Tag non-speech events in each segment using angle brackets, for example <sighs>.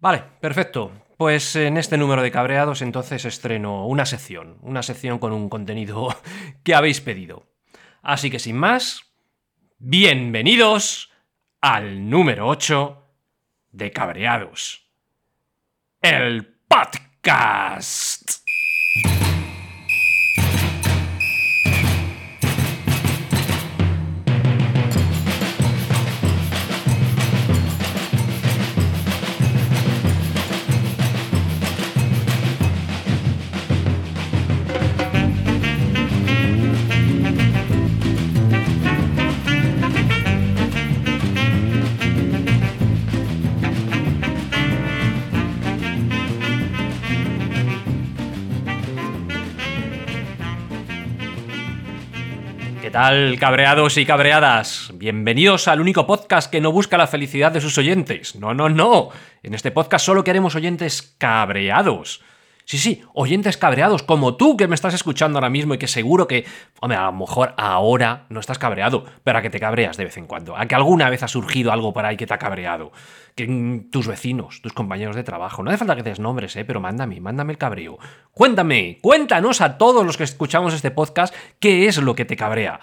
Vale, perfecto. Pues en este número de cabreados entonces estreno una sección, una sección con un contenido <laughs> que habéis pedido. Así que sin más, bienvenidos al número 8 de cabreados. El podcast. Tal, cabreados y cabreadas? Bienvenidos al único podcast que no busca la felicidad de sus oyentes. No, no, no. En este podcast solo queremos oyentes cabreados. Sí, sí, oyentes cabreados, como tú que me estás escuchando ahora mismo y que seguro que, hombre, a lo mejor ahora no estás cabreado, pero a que te cabreas de vez en cuando, a que alguna vez ha surgido algo por ahí que te ha cabreado, que tus vecinos, tus compañeros de trabajo, no hace falta que des nombres, eh, pero mándame, mándame el cabreo. Cuéntame, cuéntanos a todos los que escuchamos este podcast qué es lo que te cabrea.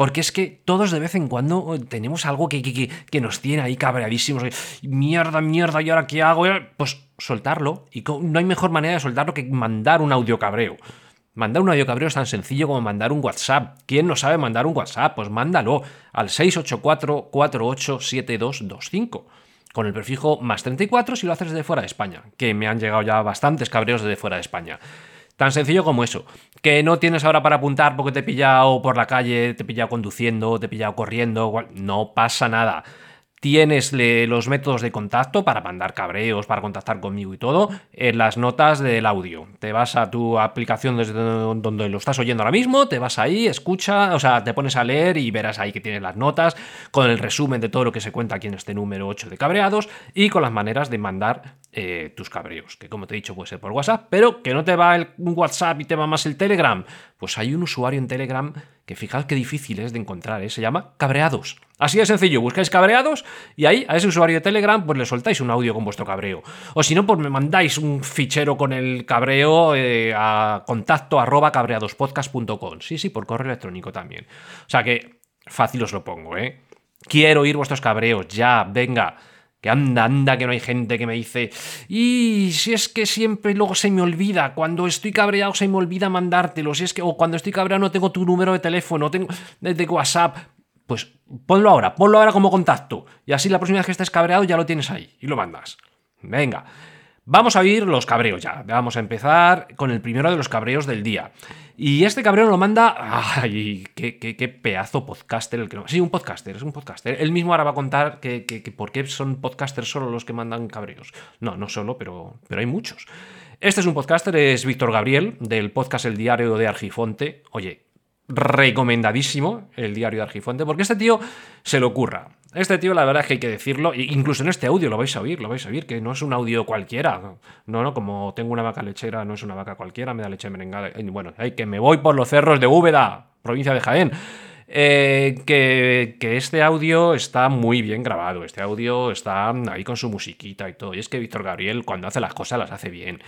Porque es que todos de vez en cuando tenemos algo que, que, que, que nos tiene ahí cabreadísimos. Mierda, mierda, ¿y ahora qué hago? Pues soltarlo. Y no hay mejor manera de soltarlo que mandar un audio cabreo. Mandar un audio cabreo es tan sencillo como mandar un WhatsApp. ¿Quién no sabe mandar un WhatsApp? Pues mándalo al 684-487225. Con el prefijo más 34 si lo haces desde fuera de España. Que me han llegado ya bastantes cabreos desde fuera de España. Tan sencillo como eso. Que no tienes ahora para apuntar porque te he pillado por la calle, te he pillado conduciendo, te he pillado corriendo. No pasa nada. Tienes los métodos de contacto para mandar cabreos, para contactar conmigo y todo en las notas del audio. Te vas a tu aplicación desde donde lo estás oyendo ahora mismo, te vas ahí, escucha, o sea, te pones a leer y verás ahí que tienes las notas con el resumen de todo lo que se cuenta aquí en este número 8 de cabreados y con las maneras de mandar eh, tus cabreos, que como te he dicho puede ser por WhatsApp, pero que no te va el WhatsApp y te va más el Telegram. Pues hay un usuario en Telegram que fijaos qué difícil es de encontrar, ¿eh? se llama Cabreados. Así de sencillo, buscáis Cabreados y ahí a ese usuario de Telegram pues le soltáis un audio con vuestro cabreo. O si no, pues me mandáis un fichero con el cabreo eh, a contacto arroba cabreadospodcast.com. Sí, sí, por correo electrónico también. O sea que fácil os lo pongo, ¿eh? Quiero oír vuestros cabreos, ya, venga. Que anda, anda, que no hay gente que me dice, y si es que siempre luego se me olvida, cuando estoy cabreado se me olvida mandártelo, si es que, o cuando estoy cabreado no tengo tu número de teléfono, tengo de, WhatsApp, pues ponlo ahora, ponlo ahora como contacto, y así la próxima vez que estés cabreado ya lo tienes ahí, y lo mandas. Venga. Vamos a oír los cabreos ya. Vamos a empezar con el primero de los cabreos del día. Y este cabreo lo manda. ¡Ay! Qué, qué, pedazo podcaster el que Sí, un podcaster, es un podcaster. Él mismo ahora va a contar que, por qué son podcasters solo los que mandan cabreos. No, no solo, pero, pero hay muchos. Este es un podcaster, es Víctor Gabriel, del podcast El Diario de Argifonte. Oye, recomendadísimo el Diario de Argifonte, porque este tío se lo ocurra. Este tío, la verdad es que hay que decirlo, incluso en este audio lo vais a oír, lo vais a oír, que no es un audio cualquiera. No, no, como tengo una vaca lechera, no es una vaca cualquiera, me da leche merengada. Bueno, hay que me voy por los cerros de Úbeda, provincia de Jaén. Eh, que, que, este audio está muy bien grabado, este audio está ahí con su musiquita y todo. Y es que Víctor Gabriel, cuando hace las cosas, las hace bien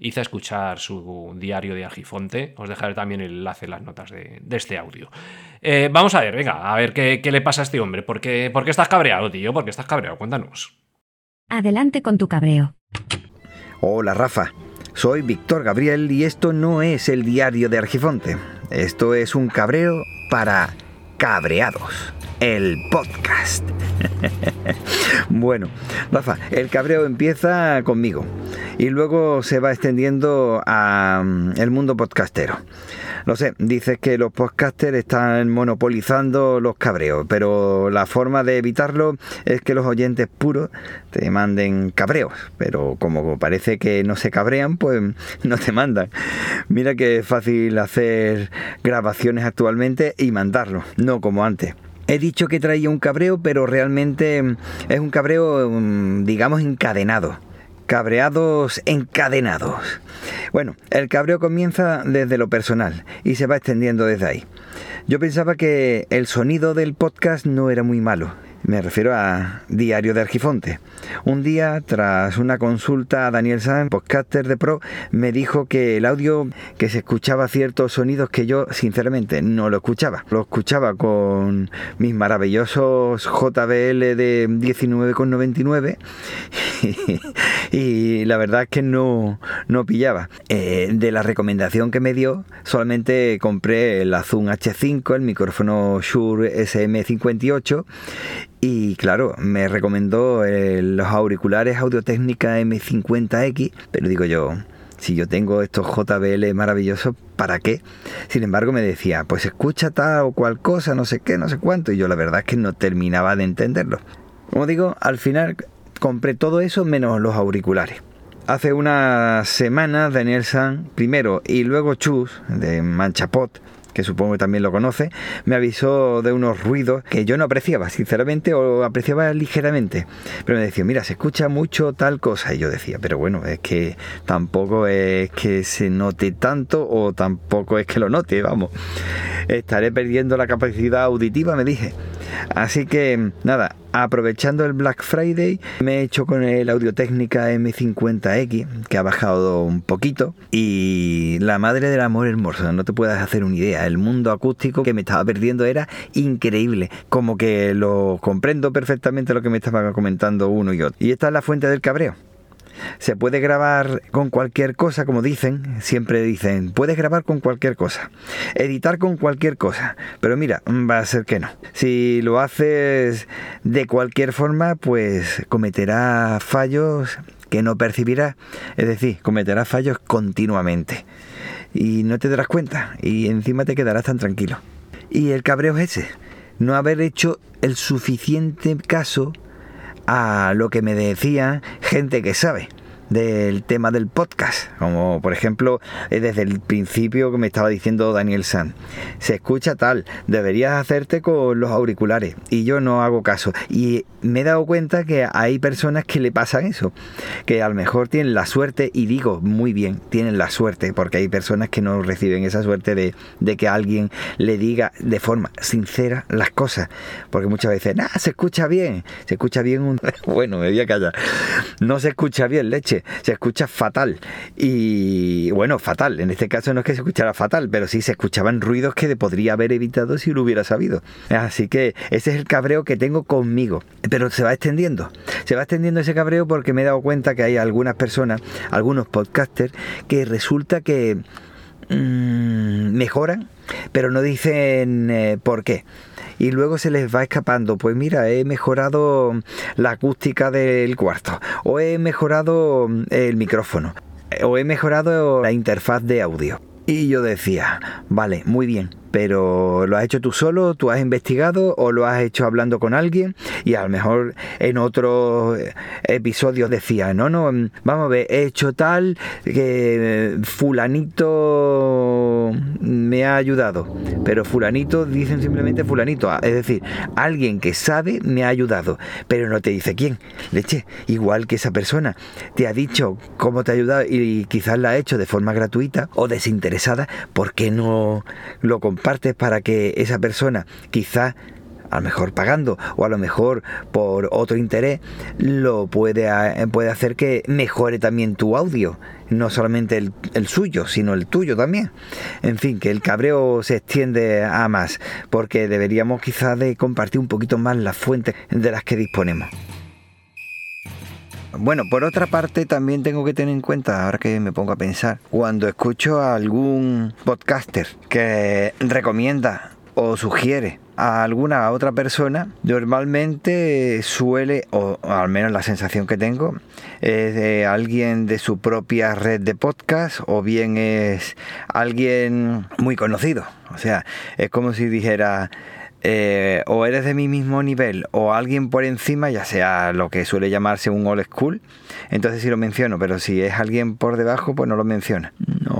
hice escuchar su diario de Argifonte. Os dejaré también el enlace en las notas de, este audio. Eh, vamos a ver, venga, a ver qué, le pasa a este hombre. ¿Por qué, ¿Por qué estás cabreado, tío? ¿Por qué estás cabreado? Cuéntanos. Adelante con tu cabreo. Hola, Rafa. Soy Víctor Gabriel y esto no es el diario de Argifonte. Esto es un cabreo para cabreados el podcast. <laughs> bueno, Rafa, el cabreo empieza conmigo y luego se va extendiendo a mm, el mundo podcastero. Lo sé, dices que los podcasters están monopolizando los cabreos, pero la forma de evitarlo es que los oyentes puros te manden cabreos, pero como parece que no se cabrean, pues <laughs> no te mandan. Mira que es fácil hacer grabaciones actualmente y mandarlo, no como antes. He dicho que traía un cabreo, pero realmente mm, es un cabreo, mm, digamos, encadenado. Cabreados encadenados. Bueno, el cabreo comienza desde lo personal y se va extendiendo desde ahí. Yo pensaba que el sonido del podcast no era muy malo. Me refiero a Diario de Argifonte. Un día, tras una consulta a Daniel Sanz, podcaster de Pro, me dijo que el audio, que se escuchaba ciertos sonidos que yo, sinceramente, no lo escuchaba. Lo escuchaba con mis maravillosos JBL de 19,99 <laughs> y la verdad es que no, no pillaba. Eh, de la recomendación que me dio, solamente compré el Zoom H5, el micrófono Shure SM58 y claro, me recomendó eh, los auriculares Audio Técnica M50X, pero digo yo, si yo tengo estos JBL maravillosos, ¿para qué? Sin embargo, me decía, pues escucha tal o cual cosa, no sé qué, no sé cuánto, y yo la verdad es que no terminaba de entenderlo. Como digo, al final compré todo eso menos los auriculares. Hace unas semanas Daniel San primero y luego Chus de Manchapot que supongo que también lo conoce, me avisó de unos ruidos que yo no apreciaba, sinceramente, o apreciaba ligeramente. Pero me decía, mira, se escucha mucho tal cosa. Y yo decía, pero bueno, es que tampoco es que se note tanto o tampoco es que lo note, vamos. Estaré perdiendo la capacidad auditiva, me dije. Así que nada, aprovechando el Black Friday, me he hecho con el Audio Técnica M50X, que ha bajado un poquito, y la madre del amor hermoso, no te puedes hacer una idea, el mundo acústico que me estaba perdiendo era increíble, como que lo comprendo perfectamente lo que me estaban comentando uno y otro. Y esta es la fuente del cabreo. Se puede grabar con cualquier cosa, como dicen, siempre dicen, puedes grabar con cualquier cosa, editar con cualquier cosa, pero mira, va a ser que no. Si lo haces de cualquier forma, pues cometerá fallos que no percibirás, es decir, cometerá fallos continuamente y no te darás cuenta y encima te quedarás tan tranquilo. Y el cabreo es ese, no haber hecho el suficiente caso a lo que me decía gente que sabe del tema del podcast, como por ejemplo eh, desde el principio que me estaba diciendo Daniel San, se escucha tal, deberías hacerte con los auriculares y yo no hago caso. Y me he dado cuenta que hay personas que le pasan eso, que a lo mejor tienen la suerte y digo muy bien, tienen la suerte porque hay personas que no reciben esa suerte de, que alguien le diga de forma sincera las cosas, porque muchas veces, nada, se escucha bien, se escucha bien un... <laughs> bueno, me voy a callar, no se escucha bien leche, se escucha fatal. Y bueno, fatal. En este caso no es que se escuchara fatal, pero sí se escuchaban ruidos que podría haber evitado si lo hubiera sabido. Así que ese es el cabreo que tengo conmigo. Pero se va extendiendo. Se va extendiendo ese cabreo porque me he dado cuenta que hay algunas personas, algunos podcasters, que resulta que mm, mejoran, pero no dicen eh, por qué. Y luego se les va escapando, pues mira, he mejorado la acústica del cuarto, o he mejorado el micrófono, o he mejorado la interfaz de audio. Y yo decía, vale, muy bien, pero ¿lo has hecho tú solo? ¿Tú has investigado o lo has hecho hablando con alguien? Y a lo mejor en otros episodios decía, no, no, vamos a ver, he hecho tal que fulanito me ha ayudado. Pero fulanito dicen simplemente fulanito, es decir, alguien que sabe me ha ayudado, pero no te dice quién. Leche, igual que esa persona te ha dicho cómo te ha ayudado y quizás la ha hecho de forma gratuita o desinteresada, ¿por qué no lo compartes? Partes para que esa persona, quizá a lo mejor pagando o a lo mejor por otro interés, lo puede, puede hacer que mejore también tu audio. No solamente el, el, suyo, sino el tuyo también. En fin, que el cabreo se extiende a más, porque deberíamos quizás de compartir un poquito más las fuentes de las que disponemos. Bueno, por otra parte también tengo que tener en cuenta, ahora que me pongo a pensar, cuando escucho a algún podcaster que recomienda o sugiere a alguna otra persona, normalmente suele, o al menos la sensación que tengo, es de alguien de su propia red de podcast o bien es alguien muy conocido. O sea, es como si dijera, eh, o eres de mi mismo nivel o alguien por encima, ya sea lo que suele llamarse un old school, entonces sí lo menciono, pero si es alguien por debajo, pues no lo menciono.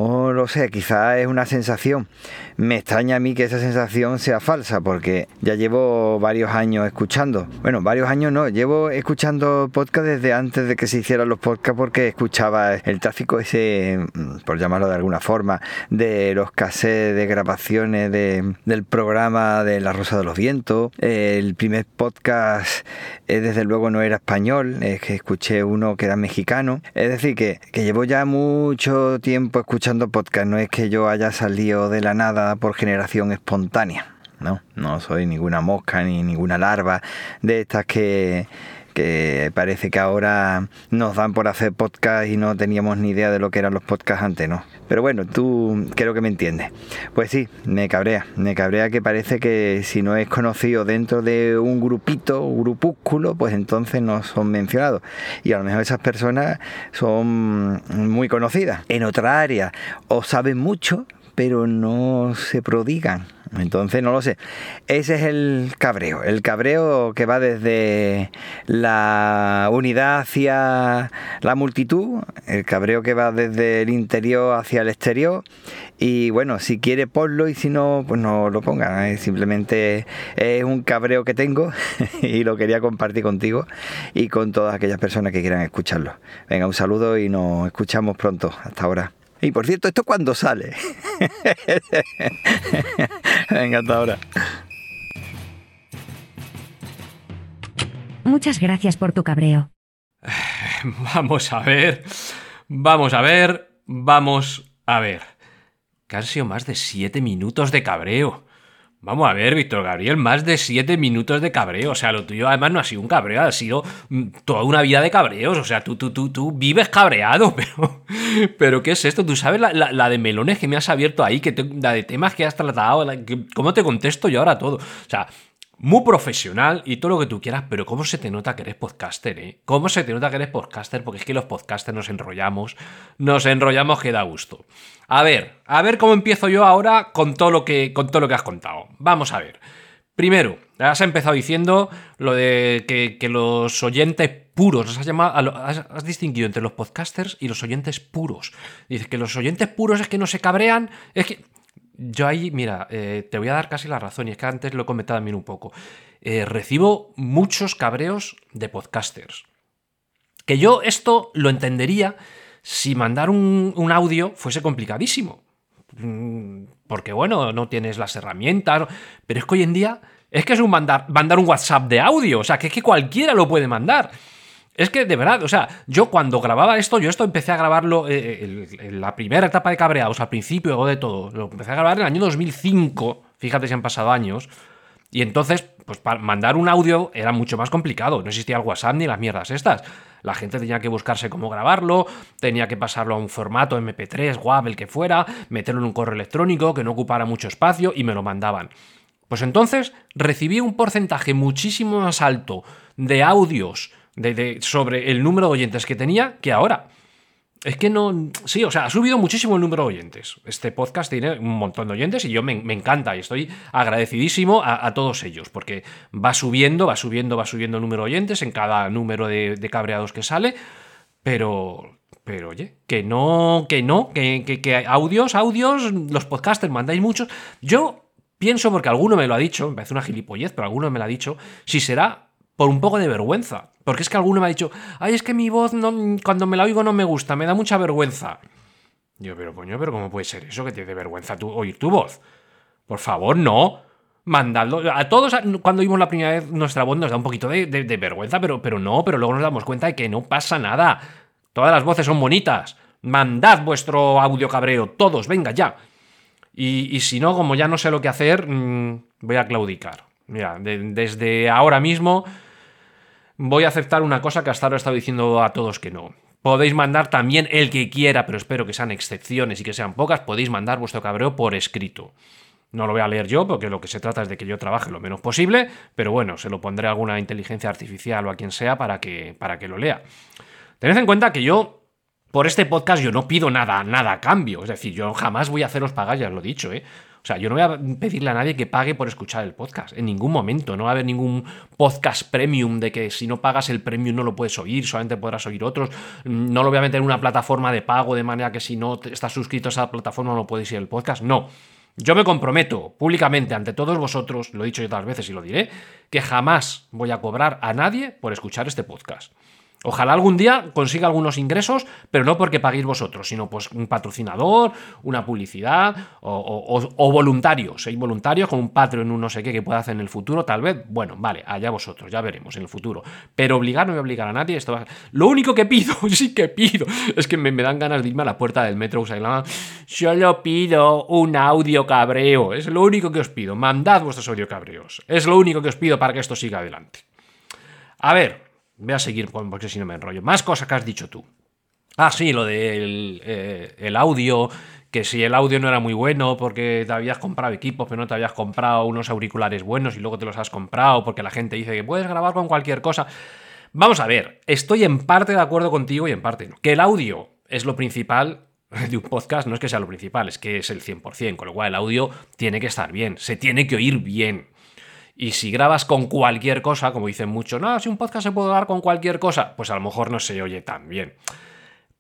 No lo sé, quizás es una sensación. Me extraña a mí que esa sensación sea falsa porque ya llevo varios años escuchando. Bueno, varios años no, llevo escuchando podcast desde antes de que se hicieran los podcasts porque escuchaba el tráfico ese, mm, por llamarlo de alguna forma, de los cassettes de grabaciones del programa de La Rosa de los Vientos. El primer podcast eh, desde luego no era español, es que escuché uno que era mexicano. Es decir, que, que llevo ya mucho tiempo escuchando podcast, no es que yo haya salido de la nada por generación espontánea. No, no soy ninguna mosca ni ninguna larva de estas que, parece que ahora nos dan por hacer podcast y no teníamos ni idea de lo que eran los podcasts antes, ¿no? Pero bueno, tú creo que me entiendes. Pues sí, me cabrea, me cabrea que parece que si no es conocido dentro de un grupito, un grupúsculo, pues entonces no son mencionados. Y a lo mejor esas personas son muy conocidas en otra área o saben mucho, pero no se prodigan. Entonces no lo sé. Ese es el cabreo. El cabreo que va desde la unidad hacia la multitud. El cabreo que va desde el interior hacia el exterior. Y bueno, si quiere ponlo y si no, pues no lo ponga. Simplemente es un cabreo que tengo <laughs> y lo quería compartir contigo y con todas aquellas personas que quieran escucharlo. Venga, un saludo y nos escuchamos pronto. Hasta ahora. Y por cierto, ¿esto cuándo sale? <laughs> Venga, hasta ahora. Muchas gracias por tu cabreo. <sighs> Vamos a ver. Vamos a ver. Vamos a ver. Que han sido más de siete minutos de cabreo. Vamos a ver, Víctor Gabriel, más de siete minutos de cabreo. O sea, lo tuyo además no ha sido un cabreo, ha sido mm, toda una vida de cabreos. O sea, tú, tú, tú, tú vives cabreado, <laughs> pero. Pero, ¿qué es esto? ¿Tú sabes la, de melones que me has abierto ahí? Que la de temas que has tratado. ¿Cómo te contesto yo ahora todo? O sea, muy profesional y todo lo que tú quieras, pero ¿cómo se te nota que eres podcaster, eh? ¿Cómo se te nota que eres podcaster? Porque es que los podcasters nos enrollamos, nos enrollamos que da gusto. A ver, a ver cómo empiezo yo ahora con todo lo que, con todo lo que has contado. Vamos a ver. Primero, has empezado diciendo lo de que, los oyentes puros, has, llamado, has, distinguido entre los podcasters y los oyentes puros. Dices que los oyentes puros es que no se cabrean, es que yo ahí, mira, eh, te voy a dar casi la razón, y es que antes lo he comentado también un poco. Eh, recibo muchos cabreos de podcasters. Que yo esto lo entendería si mandar un, audio fuese complicadísimo. Mm, porque, bueno, no tienes las herramientas. Pero es que hoy en día es que es un mandar, mandar un WhatsApp de audio. O sea, que es que cualquiera lo puede mandar. Es que de verdad, o sea, yo cuando grababa esto, yo esto empecé a grabarlo eh, en la primera etapa de Cabreados, al principio de todo. Lo empecé a grabar en el año 2005, fíjate si han pasado años. Y entonces, pues para mandar un audio era mucho más complicado. No existía el WhatsApp ni las mierdas estas. La gente tenía que buscarse cómo grabarlo, tenía que pasarlo a un formato MP3, WAV, el que fuera, meterlo en un correo electrónico que no ocupara mucho espacio y me lo mandaban. Pues entonces recibí un porcentaje muchísimo más alto de audios sobre el número de oyentes que tenía que ahora. Es que no. Sí, o sea, ha subido muchísimo el número de oyentes. Este podcast tiene un montón de oyentes y yo me, encanta y estoy agradecidísimo a, todos ellos porque va subiendo, va subiendo, va subiendo el número de oyentes en cada número de, cabreados que sale. Pero, pero oye, que no, que no, que, que, que, audios, audios, los podcasters mandáis muchos. Yo pienso, porque alguno me lo ha dicho, me parece una gilipollez, pero alguno me lo ha dicho, si será por un poco de vergüenza. Porque es que alguno me ha dicho, ay, es que mi voz no, cuando me la oigo no me gusta, me da mucha vergüenza. Yo, pero coño, pero ¿cómo puede ser eso que te dé vergüenza oír tu voz? Por favor, no. Mandadlo. A todos, cuando oímos la primera vez, nuestra voz nos da un poquito de, vergüenza, pero, pero no, pero luego nos damos cuenta de que no pasa nada. Todas las voces son bonitas. Mandad vuestro audio cabreo, todos, venga ya. Y, si no, como ya no sé lo que hacer, mm, voy a claudicar. Mira, desde ahora mismo voy a aceptar una cosa que hasta ahora he estado diciendo a todos que no. Podéis mandar también el que quiera, pero espero que sean excepciones y que sean pocas, podéis mandar vuestro cabreo por escrito. No lo voy a leer yo porque lo que se trata es de que yo trabaje lo menos posible, pero bueno, se lo pondré a alguna inteligencia artificial o a quien sea para que, para que lo lea. Tened en cuenta que yo, por este podcast, yo no pido nada, nada a cambio. Es decir, yo jamás voy a haceros pagar, ya lo he dicho, ¿eh? O sea, yo no voy a pedirle a nadie que pague por escuchar el podcast. En ningún momento. No va a haber ningún podcast premium de que si no pagas el premium no lo puedes oír, solamente podrás oír otros. No lo voy a meter en una plataforma de pago de manera que si no estás suscrito a esa plataforma no puedes ir el podcast. No. Yo me comprometo públicamente ante todos vosotros, lo he dicho yo otras veces y lo diré, que jamás voy a cobrar a nadie por escuchar este podcast. Ojalá algún día consiga algunos ingresos, pero no porque paguéis vosotros, sino pues un patrocinador, una publicidad o, voluntarios. Hay voluntarios con un Patreon, un no sé qué que pueda hacer en el futuro, tal vez. Bueno, vale, allá vosotros, ya veremos en el futuro. Pero obligar no voy a obligar a nadie. Esto Lo único que pido, <laughs> sí que pido, es que me, dan ganas de irme a la puerta del metro Usailama. Solo pido un audio cabreo. Es lo único que os pido. Mandad vuestros audio cabreos. Es lo único que os pido para que esto siga adelante. A ver, Voy a seguir porque si no me enrollo. Más cosas que has dicho tú. Ah, sí, lo del eh, el audio, que si el audio no era muy bueno porque te habías comprado equipos, pero no te habías comprado unos auriculares buenos y luego te los has comprado porque la gente dice que puedes grabar con cualquier cosa. Vamos a ver, estoy en parte de acuerdo contigo y en parte no. Que el audio es lo principal de un podcast, no es que sea lo principal, es que es el 100%, con lo cual el audio tiene que estar bien, se tiene que oír bien. Y si grabas con cualquier cosa, como dicen muchos, no, si un podcast se puede grabar con cualquier cosa, pues a lo mejor no se oye tan bien.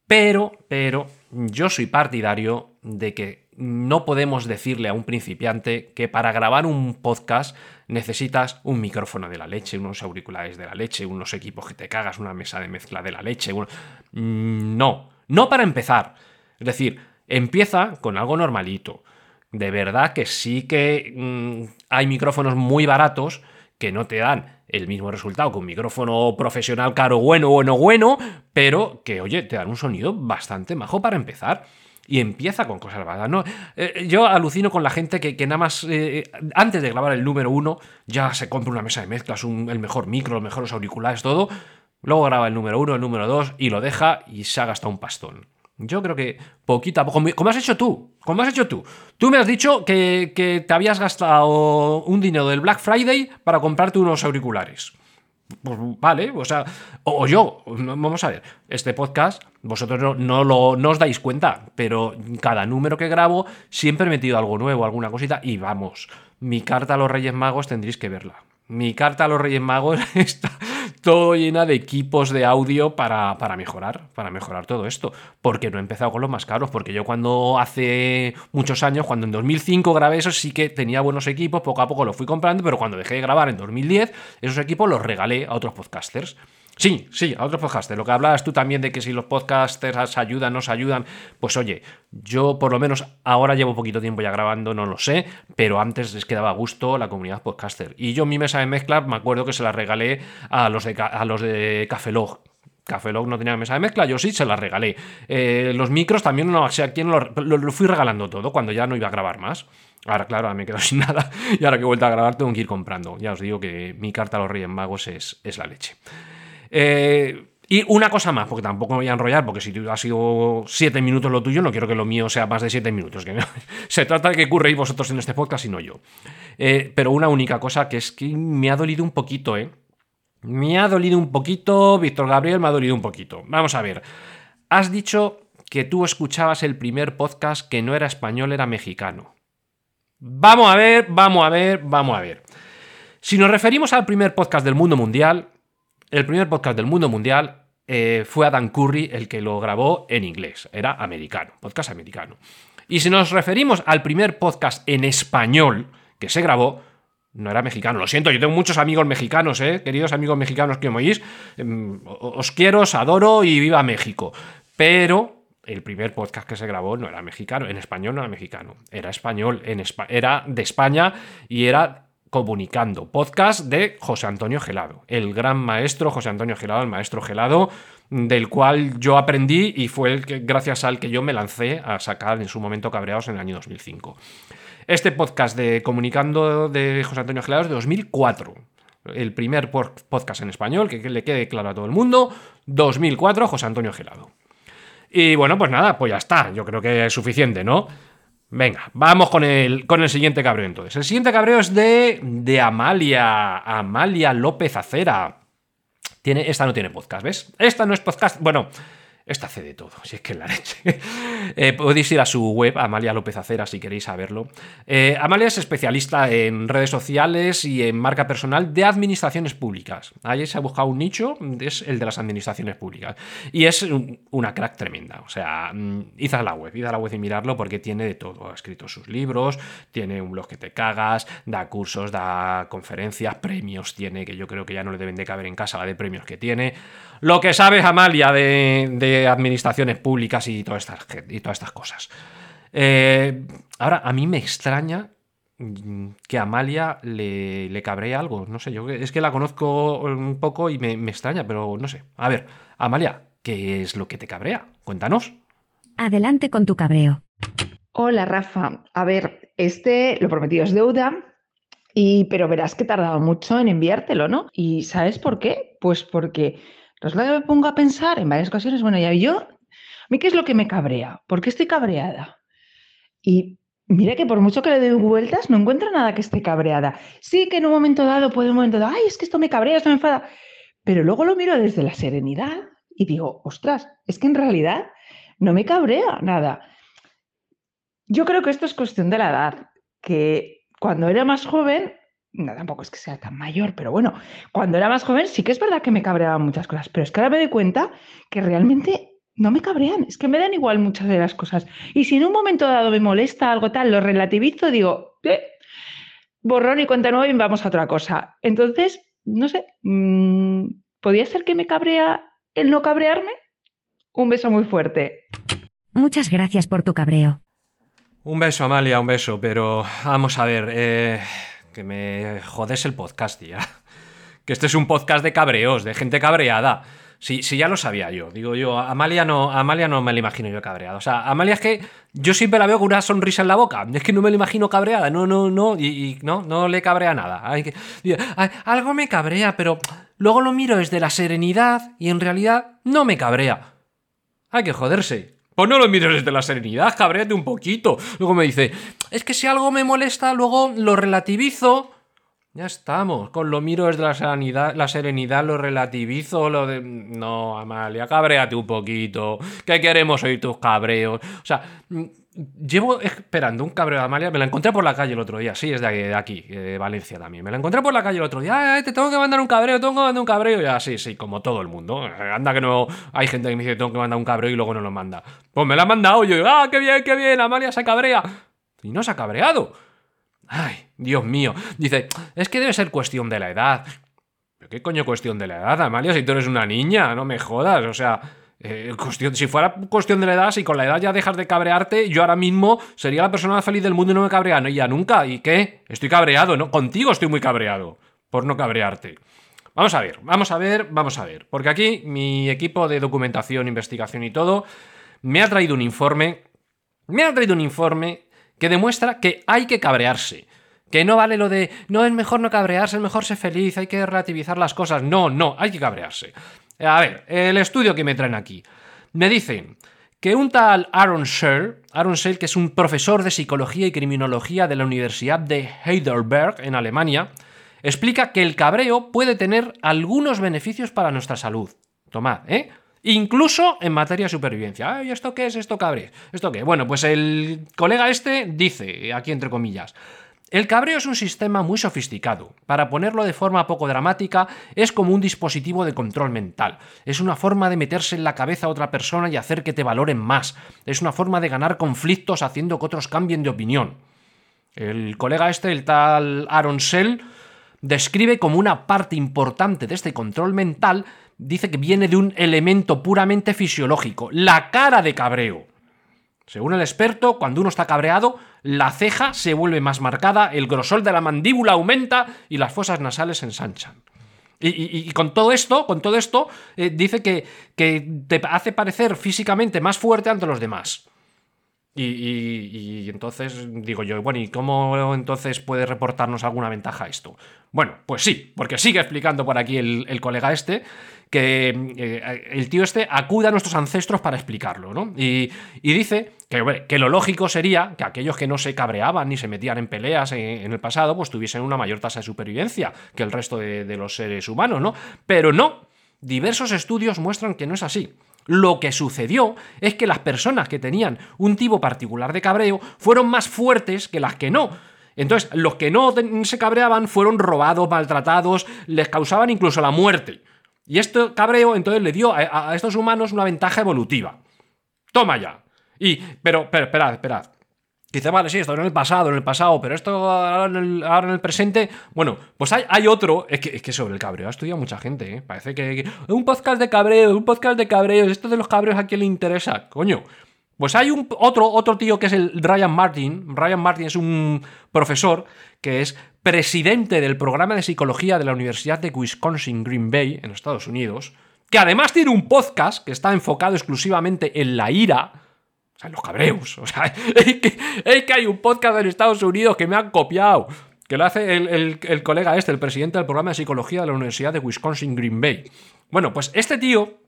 Pero, pero, yo soy partidario de que no podemos decirle a un principiante que para grabar un podcast necesitas un micrófono de la leche, unos auriculares de la leche, unos equipos que te cagas, una mesa de mezcla de la leche. Mm, no, no para empezar. Es decir, empieza con algo normalito de verdad que sí que mm, hay micrófonos muy baratos que no te dan el mismo resultado que un micrófono profesional caro, bueno, bueno, bueno, pero que, oye, te dan un sonido bastante majo para empezar. Y empieza con cosas baratas. ¿no? Eh, yo alucino con la gente que, nada más, eh, antes de grabar el número uno, ya se compra una mesa de mezclas, el mejor micro, los mejores auriculares, todo. Luego graba el número uno, el número dos y lo deja y se ha gastado un pastón. Yo creo que poquito a poco, como has hecho tú, como has hecho tú. Tú me has dicho que, te habías gastado un dinero del Black Friday para comprarte unos auriculares. Pues vale, o sea, o, yo, vamos a ver, este podcast, vosotros no, no os dais cuenta, pero cada número que grabo siempre he metido algo nuevo, alguna cosita, y vamos, mi carta a los Reyes Magos tendréis que verla. Mi carta a los Reyes Magos <laughs> está todo llena de equipos de audio para, para, mejorar, para mejorar todo esto. Porque no he empezado con los más caros, porque yo cuando hace muchos años, cuando en 2005 grabé eso, sí que tenía buenos equipos, poco a poco los fui comprando, pero cuando dejé de grabar en 2010, esos equipos los regalé a otros podcasters. Sí, sí, a otros podcasters. Lo que hablabas tú también de que si los podcasters ayudan, nos ayudan, pues oye, yo por lo menos ahora llevo poquito tiempo ya grabando, no lo sé, pero antes les quedaba a gusto la comunidad podcaster. Y yo mi mesa de mezcla me acuerdo que se la regalé a los de, a los de Cafelog. Cafelog no tenía mesa de mezcla, yo sí se la regalé. Eh, los micros también no sé a quién lo, lo, fui regalando todo cuando ya no iba a grabar más. Ahora, claro, ahora me quedo <laughs> sin nada y ahora que he vuelto a grabar tengo que ir comprando. Ya os digo que mi carta a los Reyes Magos es, es la leche. Eh, y una cosa más, porque tampoco me voy a enrollar, porque si ha sido siete minutos lo tuyo, no quiero que lo mío sea más de siete minutos. Que <laughs> se trata de que curréis vosotros en este podcast y no yo. Eh, pero una única cosa que es que me ha dolido un poquito, ¿eh? Me ha dolido un poquito, Víctor Gabriel me ha dolido un poquito. Vamos a ver. Has dicho que tú escuchabas el primer podcast que no era español, era mexicano. Vamos a ver, vamos a ver, vamos a ver. Si nos referimos al primer podcast del mundo mundial, el primer podcast del mundo mundial eh, fue Adam Curry el que lo grabó en inglés. Era americano, podcast americano. Y si nos referimos al primer podcast en español que se grabó, no era mexicano. Lo siento, yo tengo muchos amigos mexicanos, ¿eh? queridos amigos mexicanos que me oís. Em, os quiero, os adoro y viva México. Pero el primer podcast que se grabó no era mexicano. En español no era mexicano. Era español. En era de España y era Comunicando, podcast de José Antonio Gelado, el gran maestro José Antonio Gelado, el maestro Gelado, del cual yo aprendí y fue el gracias al que yo me lancé a sacar en su momento Cabreados en el año 2005. Este podcast de Comunicando de José Antonio Gelado es de 2004. El primer podcast en español, que le quede claro a todo el mundo, 2004, José Antonio Gelado. Y bueno, pues nada, pues ya está, yo creo que es suficiente, ¿no? Venga, vamos con el, con el siguiente cabreo entonces. El siguiente cabreo es de, de Amalia, Amalia López Acera. Tiene, esta no tiene podcast, ¿ves? Esta no es podcast. Bueno, Esta hace de todo, si es que es la leche. <laughs> Eh, podéis ir a su web, Amalia López Acera, si queréis saberlo. Eh, Amalia es especialista en redes sociales y en marca personal de administraciones públicas. Ahí se ha buscado un nicho, es el de las administraciones públicas. Y es una crack tremenda. O sea, mm, id a la web, id a la web y mirarlo porque tiene de todo. Ha escrito sus libros, tiene un blog que te cagas, da cursos, da conferencias, premios tiene, que yo creo que ya no le deben de caber en casa la de premios que tiene. Lo que sabes, Amalia, de, administraciones públicas y todas estas, y todas estas cosas. Eh, ahora, a mí me extraña que a Amalia le, le cabree algo. No sé, yo es que la conozco un poco y me, me extraña, pero no sé. A ver, Amalia, ¿qué es lo que te cabrea? Cuéntanos. Adelante con tu cabreo. Hola, Rafa. A ver, este, lo prometido es deuda, y, pero verás que he tardado mucho en enviártelo, ¿no? ¿Y sabes por qué? Pues porque los que me pongo a pensar en varias ocasiones, bueno, ya yo, ¿a mí qué es lo que me cabrea? ¿Por qué estoy cabreada? Y mira que por mucho que le doy vueltas, no encuentro nada que esté cabreada. Sí que en un momento dado puede un momento dado, ay, es que esto me cabrea, esto me enfada. Pero luego lo miro desde la serenidad y digo, ostras, es que en realidad no me cabrea nada. Yo creo que esto es cuestión de la edad, que cuando era más joven, no, tampoco es que sea tan mayor, pero bueno, cuando era más joven sí que es verdad que me cabreaban muchas cosas, pero es que ahora me doy cuenta que realmente no me cabrean, es que me dan igual muchas de las cosas. Y si en un momento dado me molesta algo tal, lo relativizo, digo, eh, borrón y cuenta nueva y vamos a otra cosa. Entonces, no sé, mmm, ¿podría ser que me cabrea el no cabrearme? Un beso muy fuerte. Muchas gracias por tu cabreo. Un beso, Amalia, un beso, pero vamos a ver, eh, que me jodes el podcast ya. <laughs> Que este es un podcast de cabreos, de gente cabreada. Sí, ya lo sabía yo. Digo yo, Amalia no, Amalia no me la imagino yo cabreada. O sea, Amalia es que yo siempre la veo con una sonrisa en la boca. Es que no me la imagino cabreada. No, no, no. Y, no, no le cabrea nada. Hay que, algo me cabrea, pero luego lo miro desde la serenidad y en realidad no me cabrea. Hay que joderse. Pues no lo mires desde la serenidad, cabréate un poquito. Luego me dice, es que si algo me molesta, luego lo relativizo. Ya estamos, con lo miro desde la serenidad, la serenidad lo relativizo, lo de... No, Amalia, cabréate un poquito, que queremos oír tus cabreos. O sea, Llevo esperando un cabreo de Amalia. Me la encontré por la calle el otro día. Sí, es de aquí, de Valencia también. Me la encontré por la calle el otro día. Ay, te tengo que mandar un cabreo, tengo que mandar un cabreo. Ya, sí, sí, como todo el mundo. Anda que no. Hay gente que me dice tengo que mandar un cabreo y luego no lo manda. Pues me la ha mandado. Yo ah, qué bien, qué bien. Amalia se cabrea. Y no se ha cabreado. Ay, Dios mío. Dice, es que debe ser cuestión de la edad. ¿Pero qué coño cuestión de la edad, Amalia? Si tú eres una niña, no me jodas. O sea. Eh, si fuera cuestión de la edad, si con la edad ya dejas de cabrearte, yo ahora mismo sería la persona más feliz del mundo y no me cabrea, no, ya nunca. ¿Y qué? Estoy cabreado, ¿no? Contigo estoy muy cabreado por no cabrearte. Vamos a ver, vamos a ver, vamos a ver. Porque aquí mi equipo de documentación, investigación y todo me ha traído un informe. Me ha traído un informe que demuestra que hay que cabrearse. Que no vale lo de no es mejor no cabrearse, es mejor ser feliz, hay que relativizar las cosas. No, no, hay que cabrearse. A ver, el estudio que me traen aquí. Me dicen que un tal Aaron Searle, Aaron Searle, que es un profesor de psicología y criminología de la Universidad de Heidelberg, en Alemania, explica que el cabreo puede tener algunos beneficios para nuestra salud. Tomad, ¿eh? Incluso en materia de supervivencia. Ay, ¿esto qué es? ¿Esto cabreo? ¿Esto qué? Bueno, pues el colega este dice, aquí entre comillas, el cabreo es un sistema muy sofisticado. Para ponerlo de forma poco dramática, es como un dispositivo de control mental. Es una forma de meterse en la cabeza a otra persona y hacer que te valoren más. Es una forma de ganar conflictos haciendo que otros cambien de opinión. El colega este, el tal Aaron Sell, describe como una parte importante de este control mental, dice que viene de un elemento puramente fisiológico, la cara de cabreo. Según el experto, cuando uno está cabreado, la ceja se vuelve más marcada, el grosor de la mandíbula aumenta y las fosas nasales se ensanchan. Y, con todo esto, con todo esto, eh, dice que, que, te hace parecer físicamente más fuerte ante los demás. Y, entonces digo yo, bueno, ¿y cómo entonces puede reportarnos alguna ventaja esto? Bueno, pues sí, porque sigue explicando por aquí el colega este que eh, el tío este acude a nuestros ancestros para explicarlo, ¿no? Y, dice que, que, lo lógico sería que aquellos que no se cabreaban ni se metían en peleas en, el pasado, pues tuviesen una mayor tasa de supervivencia que el resto de, de los seres humanos, ¿no? Pero no, diversos estudios muestran que no es así. Lo que sucedió es que las personas que tenían un tipo particular de cabreo fueron más fuertes que las que no. Entonces, los que no se cabreaban fueron robados, maltratados, les causaban incluso la muerte. Y este cabreo entonces le dio a, estos humanos una ventaja evolutiva. Toma ya. Y, pero, pero, esperad, esperad. Dice, vale, sí, esto en el pasado, en el pasado, pero esto ahora en el, presente. Bueno, pues hay, hay otro. Es que, es que, sobre el cabreo ha estudiado mucha gente, ¿eh? Parece que, Un podcast de cabreo, un podcast de cabreos. Esto de los cabreos a quién le interesa, coño. Pues hay un, otro, otro tío que es el Ryan Martin. Ryan Martin es un profesor que es presidente del programa de psicología de la Universidad de Wisconsin Green Bay, en Estados Unidos, que además tiene un podcast que está enfocado exclusivamente en la ira o sea, los cabreos. O sea, <laughs> es que, hay un podcast en Estados Unidos que me han copiado. Que lo hace el, colega este, el presidente del programa de psicología de la Universidad de Wisconsin Green Bay. Bueno, pues este tío,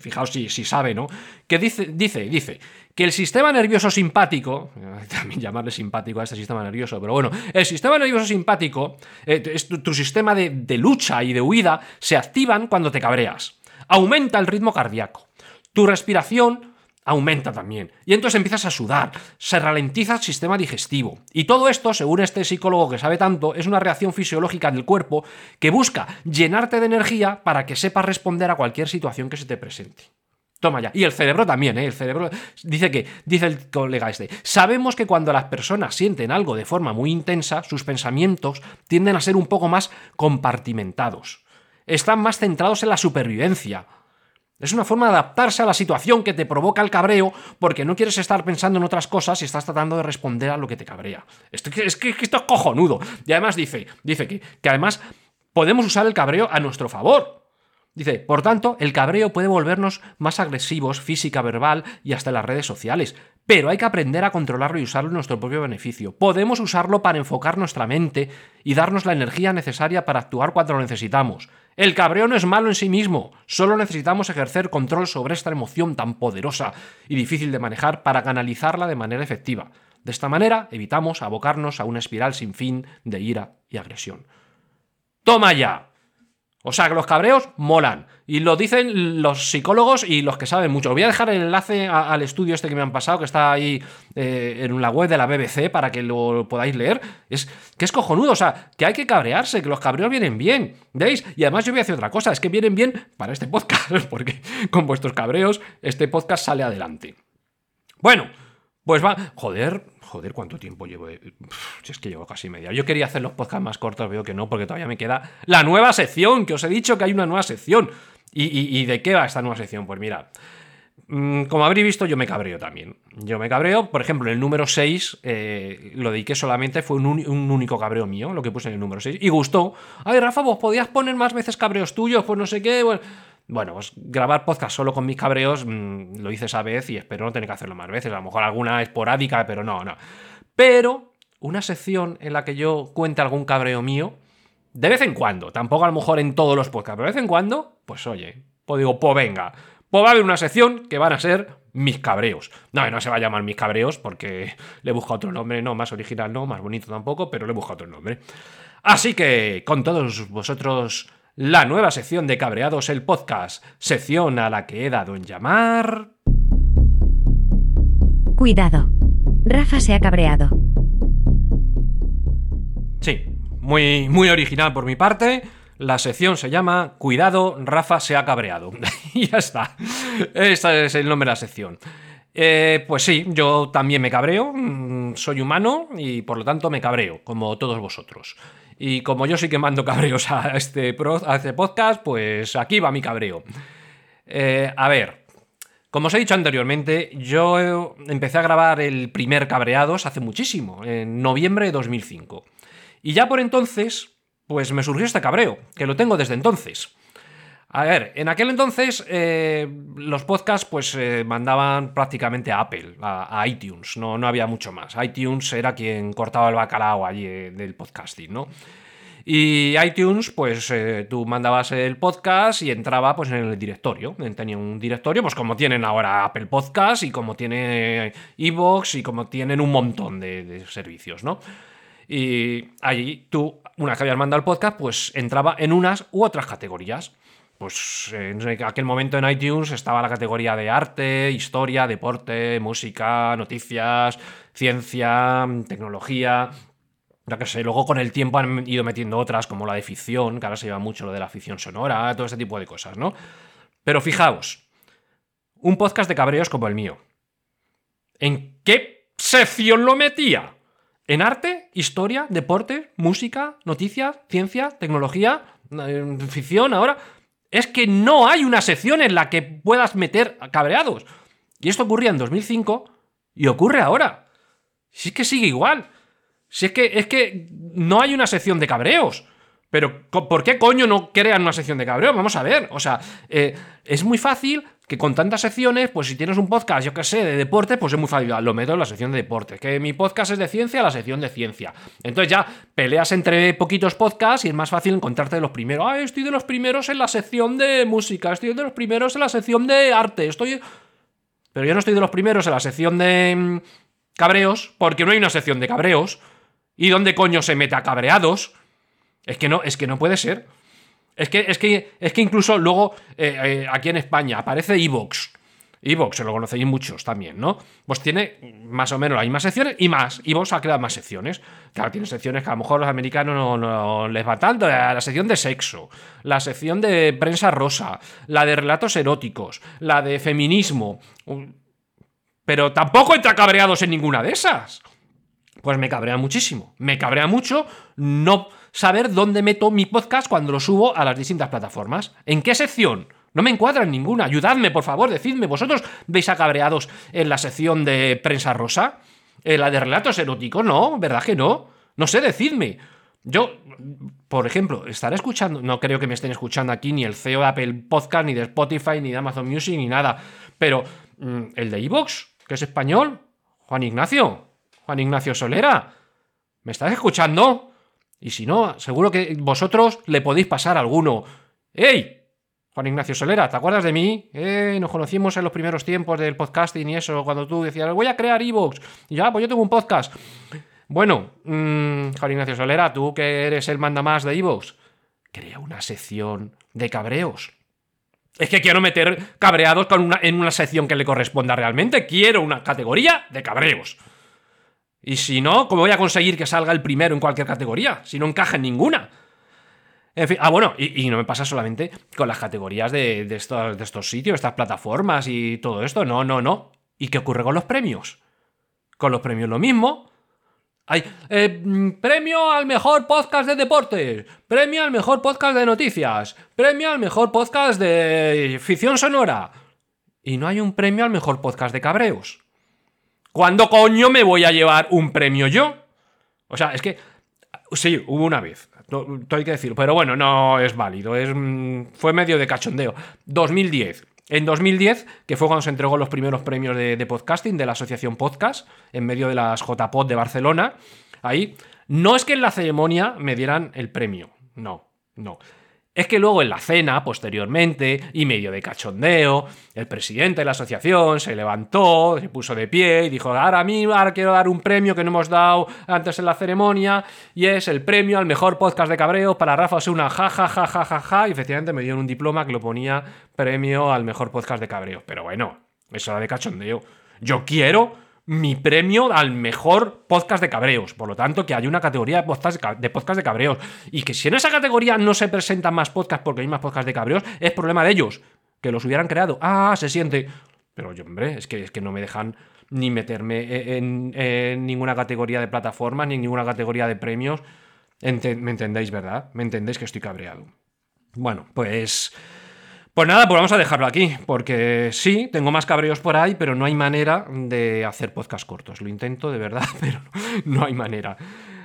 fijaos si, si sabe, ¿no? Que dice, dice, dice que el sistema nervioso simpático, <laughs> también llamarle simpático a este sistema nervioso, pero bueno, el sistema nervioso simpático, eh, tu, sistema de, de lucha y de huida, se activan cuando te cabreas. Aumenta el ritmo cardíaco. Tu respiración aumenta también. Y entonces empiezas a sudar, se ralentiza el sistema digestivo. Y todo esto, según este psicólogo que sabe tanto, es una reacción fisiológica del cuerpo que busca llenarte de energía para que sepas responder a cualquier situación que se te presente. Toma ya. Y el cerebro también, ¿eh? El cerebro dice que, dice el colega este, sabemos que cuando las personas sienten algo de forma muy intensa, sus pensamientos tienden a ser un poco más compartimentados. Están más centrados en la supervivencia, es una forma de adaptarse a la situación que te provoca el cabreo porque no quieres estar pensando en otras cosas y estás tratando de responder a lo que te cabrea. Esto, es que esto es cojonudo. Y además dice, dice que, que además podemos usar el cabreo a nuestro favor. Dice, por tanto, el cabreo puede volvernos más agresivos física, verbal y hasta las redes sociales, pero hay que aprender a controlarlo y usarlo en nuestro propio beneficio. Podemos usarlo para enfocar nuestra mente y darnos la energía necesaria para actuar cuando lo necesitamos. El cabreo no es malo en sí mismo, solo necesitamos ejercer control sobre esta emoción tan poderosa y difícil de manejar para canalizarla de manera efectiva. De esta manera evitamos abocarnos a una espiral sin fin de ira y agresión. ¡Toma ya! O sea que los cabreos molan. Y lo dicen los psicólogos y los que saben mucho. voy a dejar el enlace al estudio este que me han pasado, que está ahí eh, en la web de la BBC para que lo podáis leer. Es que es cojonudo. O sea, que hay que cabrearse, que los cabreos vienen bien. ¿Veis? Y además yo voy a hacer otra cosa. Es que vienen bien para este <laughs> podcast. Porque con vuestros cabreos este podcast sale adelante. Bueno, pues va. Joder, Joder, ¿cuánto tiempo llevo? si es que llevo casi media. Yo quería hacer los podcasts más cortos, veo que no, porque todavía me queda la nueva sección, que os he dicho que hay una nueva sección. ¿Y, de qué va esta nueva sección? Pues mira, mm, como habréis visto, yo me cabreo también. Yo me cabreo, por ejemplo, el número 6 eh, lo dediqué solamente, fue un, único cabreo mío, lo que puse en el número 6, y gustó. Ay, Rafa, vos podías poner más veces cabreos tuyos, pues no sé qué. Bueno, bueno, pues grabar podcast solo con mis cabreos mm, lo hice esa vez y espero no tener que hacerlo más veces. A lo mejor alguna esporádica, pero no, no. Pero una sección en la que yo cuente algún cabreo mío, de vez en cuando, tampoco a lo mejor en todos los podcasts, pero de vez en cuando, pues oye, pues digo, pues venga, pues va a haber una sección que van a ser mis cabreos. No, no se va a llamar mis cabreos porque le busco otro nombre, no, más original no, más bonito tampoco, pero le busco otro nombre. Así que, con todos vosotros la nueva sección de Cabreados el Podcast, sección a la que he dado en llamar... Cuidado. Rafa se ha cabreado. Sí, muy, muy original por mi parte. La sección se llama Cuidado, Rafa se ha cabreado. <laughs> y ya está. Este es el nombre de la sección. Eh, pues sí, yo también me cabreo, mm, soy humano y por lo tanto me cabreo, como todos vosotros. Y como yo sí que mando cabreos a este, a este podcast, pues aquí va mi cabreo. Eh, a ver, como os he dicho anteriormente, yo empecé a grabar el primer Cabreados hace muchísimo, en noviembre de 2005. Y ya por entonces, pues me surgió este cabreo, que lo tengo desde entonces. A ver, en aquel entonces eh, los podcasts pues eh, mandaban prácticamente a Apple, a, iTunes, no, no había mucho más. iTunes era quien cortaba el bacalao allí eh, del podcasting, ¿no? Y iTunes, pues tú mandabas el podcast y entraba pues en el directorio. Tenía un directorio, pues como tienen ahora Apple Podcast y como tiene Evox y como tienen un montón de, servicios, ¿no? Y allí tú, una que habías mandado el podcast, pues entraba en unas u otras categorías. Pues en aquel momento en iTunes estaba la categoría de arte, historia, deporte, música, noticias, ciencia, tecnología. Ya que sé, luego con el tiempo han ido metiendo otras, como la de ficción, que ahora se lleva mucho lo de la ficción sonora, todo ese tipo de cosas, ¿no? Pero fijaos, un podcast de cabreos como el mío. ¿En qué sección lo metía? ¿En arte, historia, deporte, música, noticias, ciencia, tecnología, eh, ficción ahora? Es que no hay una sección en la que puedas meter cabreados. Y esto ocurría en 2005 y ocurre ahora. Si es que sigue igual. Si es que, es que no hay una sección de cabreos. Pero, ¿por qué coño no crean una sección de cabreo? Vamos a ver. O sea, eh, es muy fácil que con tantas secciones, pues si tienes un podcast, yo que sé, de deporte, pues es muy fácil. Lo meto en la sección de deporte. Que mi podcast es de ciencia, la sección de ciencia. Entonces ya peleas entre poquitos podcasts y es más fácil encontrarte de los primeros. Ah, estoy de los primeros en la sección de música, estoy de los primeros en la sección de arte, estoy. Pero yo no estoy de los primeros en la sección de mm, cabreos, porque no hay una sección de cabreos. ¿Y dónde coño se mete a cabreados? Es que no, es que no puede ser. Es que, es que, es que incluso luego eh, eh, aquí en España aparece Evox. Evox, se lo conocéis muchos también, ¿no? Pues tiene más o menos las mismas secciones y más. Evox ha creado más secciones. Claro, tiene secciones que a lo mejor los americanos no, les va tanto. La, sección de sexo, la sección de prensa rosa, la de relatos eróticos, la de feminismo. Pero tampoco entra cabreados en ninguna de esas. Pues me cabrea muchísimo. Me cabrea mucho no saber dónde meto mi podcast cuando lo subo a las distintas plataformas. ¿En qué sección? No me encuadra en ninguna. Ayudadme, por favor, decidme. ¿Vosotros veis a cabreados en la sección de prensa rosa? ¿En la de relatos eróticos? No, ¿verdad que no? No sé, decidme. Yo, por ejemplo, estaré escuchando, no creo que me estén escuchando aquí ni el CEO de Apple Podcast, ni de Spotify, ni de Amazon Music, ni nada. Pero mm, el de Evox, que es español, Juan Ignacio, Juan Ignacio Solera, ¿me estás escuchando? Y si no, seguro que vosotros le podéis pasar a alguno. ¡Ey! Juan Ignacio Solera, ¿te acuerdas de mí? Eh, nos conocimos en los primeros tiempos del podcasting y eso, cuando tú decías, voy a crear Evox. Y ya, pues yo tengo un podcast. Bueno, mmm, Juan Ignacio Solera, tú que eres el manda más de Evox, crea una sección de cabreos. Es que quiero meter cabreados una, en una sección que le corresponda realmente. Quiero una categoría de cabreos. Y si no, ¿cómo voy a conseguir que salga el primero en cualquier categoría? Si no encaja en ninguna. En fin, ah, bueno, y, no me pasa solamente con las categorías de, estos, de sitios, estas plataformas y todo esto. No, no, no. ¿Y qué ocurre con los premios? Con los premios lo mismo. Hay eh, mm, premio al mejor podcast de deportes, premio al mejor podcast de noticias, premio al mejor podcast de ficción sonora. Y no hay un premio al mejor podcast de cabreos. ¿Cuándo coño me voy a llevar un premio yo? O sea, es que. Sí, hubo una vez. Todo hay que decirlo. Pero bueno, no es válido. Es, mm, fue medio de cachondeo. 2010. En 2010, que fue cuando se entregó los primeros premios de, de podcasting de la Asociación Podcast, en medio de las JPod de Barcelona, ahí, no es que en la ceremonia me dieran el premio. No, no. Es que luego en la cena, posteriormente, y medio de cachondeo, el presidente de la asociación se levantó, se puso de pie y dijo, ahora a mí ahora quiero dar un premio que no hemos dado antes en la ceremonia, y es el premio al mejor podcast de cabreo para Rafa Osuna, ja, ja, ja, ja, ja, ja, y efectivamente me dieron un diploma que lo ponía premio al mejor podcast de cabreo. Pero bueno, eso era de cachondeo. Yo quiero mi premio al mejor podcast de cabreos. Por lo tanto, que hay una categoría de podcast de, de cabreos. Y que si en esa categoría no se presentan más podcasts porque hay más podcasts de cabreos, es problema de ellos. Que los hubieran creado. Ah, se siente. Pero yo, hombre, es que, es que no me dejan ni meterme en, ninguna categoría de plataformas, ni en ninguna categoría de premios. ¿Me entendéis, verdad? ¿Me entendéis que estoy cabreado? Bueno, pues... Pues nada, pues vamos a dejarlo aquí, porque sí, tengo más cabreos por ahí, pero no hay manera de hacer podcast cortos. Lo intento de verdad, <laughs> pero no hay manera.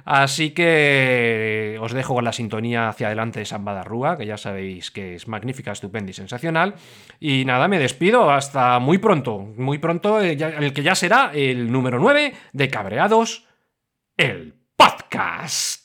Así que os dejo con la sintonía hacia adelante de Samba Rúa, que ya sabéis que es magnífica, estupenda y sensacional. Y nada, me despido hasta muy pronto, muy pronto, eh, el que ya será el número 9 de Cabreados, el podcast.